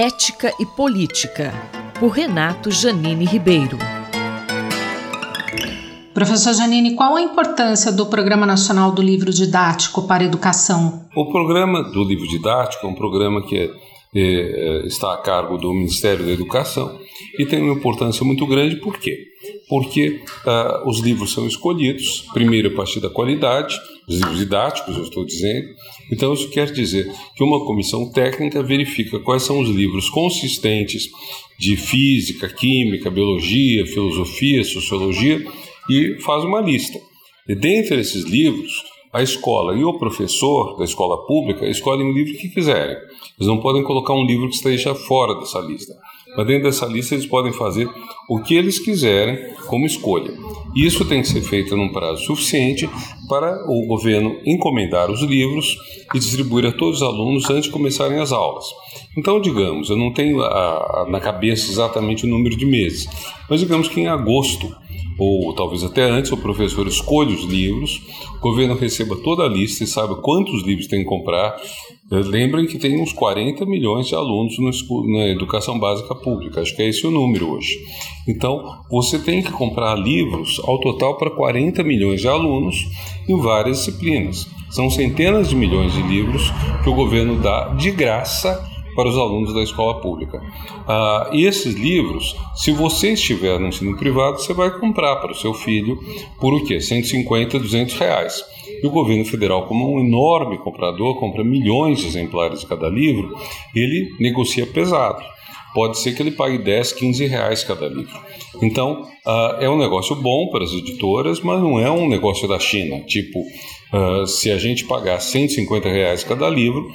Ética e Política, por Renato Janine Ribeiro. Professor Janine, qual a importância do Programa Nacional do Livro Didático para a Educação? O Programa do Livro Didático é um programa que é, é, está a cargo do Ministério da Educação e tem uma importância muito grande, por quê? Porque uh, os livros são escolhidos, primeiro a partir da qualidade, os livros didáticos, eu estou dizendo. Então, isso quer dizer que uma comissão técnica verifica quais são os livros consistentes de física, química, biologia, filosofia, sociologia e faz uma lista. E dentre esses livros, a escola e o professor da escola pública escolhem o livro que quiserem. Eles não podem colocar um livro que esteja fora dessa lista. Mas dentro dessa lista eles podem fazer o que eles quiserem como escolha. Isso tem que ser feito num prazo suficiente para o governo encomendar os livros e distribuir a todos os alunos antes de começarem as aulas. Então, digamos, eu não tenho a, a, na cabeça exatamente o número de meses, mas digamos que em agosto ou talvez até antes, o professor escolha os livros, o governo receba toda a lista e saiba quantos livros tem que comprar. Eh, lembrem que tem uns 40 milhões de alunos na educação básica pública, acho que é esse o número hoje. Então, você tem que comprar livros ao total para 40 milhões de alunos em várias disciplinas. São centenas de milhões de livros que o governo dá de graça para os alunos da escola pública. Ah, e esses livros, se você estiver no ensino privado, você vai comprar para o seu filho por o quê? 150, 200 reais. E o governo federal, como um enorme comprador, compra milhões de exemplares de cada livro, ele negocia pesado pode ser que ele pague 10, 15 reais cada livro. Então, uh, é um negócio bom para as editoras, mas não é um negócio da China. Tipo, uh, se a gente pagar 150 reais cada livro,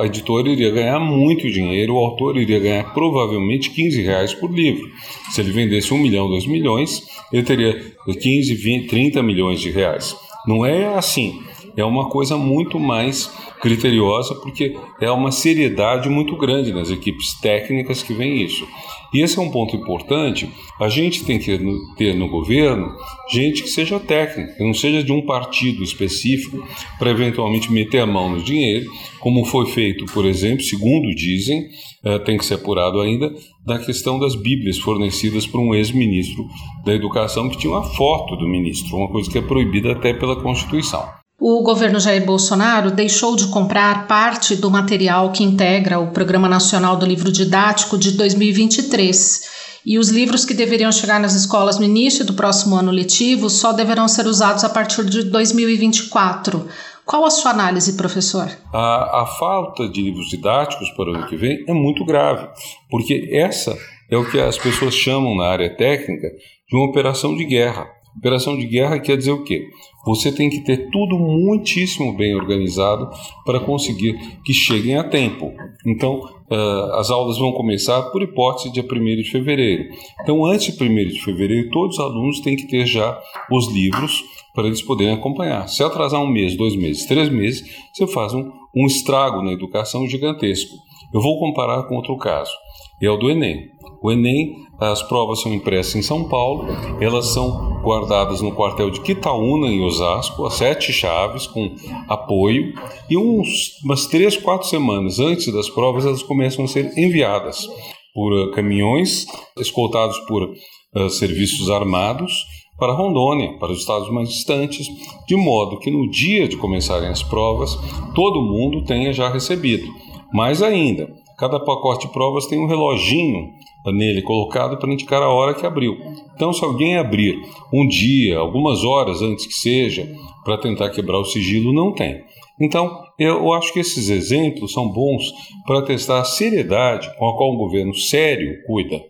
a editora iria ganhar muito dinheiro, o autor iria ganhar provavelmente 15 reais por livro. Se ele vendesse 1 milhão, 2 milhões, ele teria 15, 20, 30 milhões de reais. Não é assim. É uma coisa muito mais criteriosa, porque é uma seriedade muito grande nas equipes técnicas que vem isso. E esse é um ponto importante. A gente tem que ter no governo gente que seja técnica, que não seja de um partido específico para eventualmente meter a mão no dinheiro, como foi feito, por exemplo, segundo dizem, eh, tem que ser apurado ainda, da questão das Bíblias fornecidas por um ex-ministro da Educação que tinha uma foto do ministro, uma coisa que é proibida até pela Constituição. O governo Jair Bolsonaro deixou de comprar parte do material que integra o Programa Nacional do Livro Didático de 2023. E os livros que deveriam chegar nas escolas no início do próximo ano letivo só deverão ser usados a partir de 2024. Qual a sua análise, professor? A, a falta de livros didáticos para o ano que vem é muito grave, porque essa é o que as pessoas chamam na área técnica de uma operação de guerra. Operação de guerra quer dizer o quê? Você tem que ter tudo muitíssimo bem organizado para conseguir que cheguem a tempo. Então, uh, as aulas vão começar por hipótese dia 1 de fevereiro. Então, antes de 1 de fevereiro, todos os alunos têm que ter já os livros para eles poderem acompanhar. Se atrasar um mês, dois meses, três meses, você faz um, um estrago na educação gigantesco. Eu vou comparar com outro caso, é o do Enem. O Enem, as provas são impressas em São Paulo, elas são guardadas no quartel de Quitaúna, em Osasco, a sete chaves, com apoio, e uns, umas três, quatro semanas antes das provas, elas começam a ser enviadas por uh, caminhões escoltados por uh, serviços armados para Rondônia, para os estados mais distantes, de modo que no dia de começarem as provas, todo mundo tenha já recebido. Mais ainda, cada pacote de provas tem um reloginho nele colocado para indicar a hora que abriu. Então, se alguém abrir um dia, algumas horas antes que seja, para tentar quebrar o sigilo, não tem. Então, eu acho que esses exemplos são bons para testar a seriedade com a qual um governo sério cuida.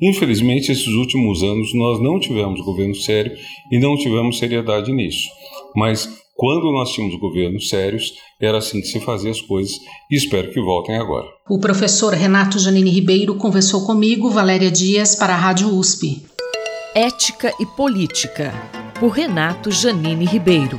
Infelizmente, esses últimos anos nós não tivemos governo sério e não tivemos seriedade nisso. Mas quando nós tínhamos governos sérios, era assim que se fazia as coisas e espero que voltem agora. O professor Renato Janine Ribeiro conversou comigo, Valéria Dias, para a Rádio USP. Ética e Política, por Renato Janine Ribeiro.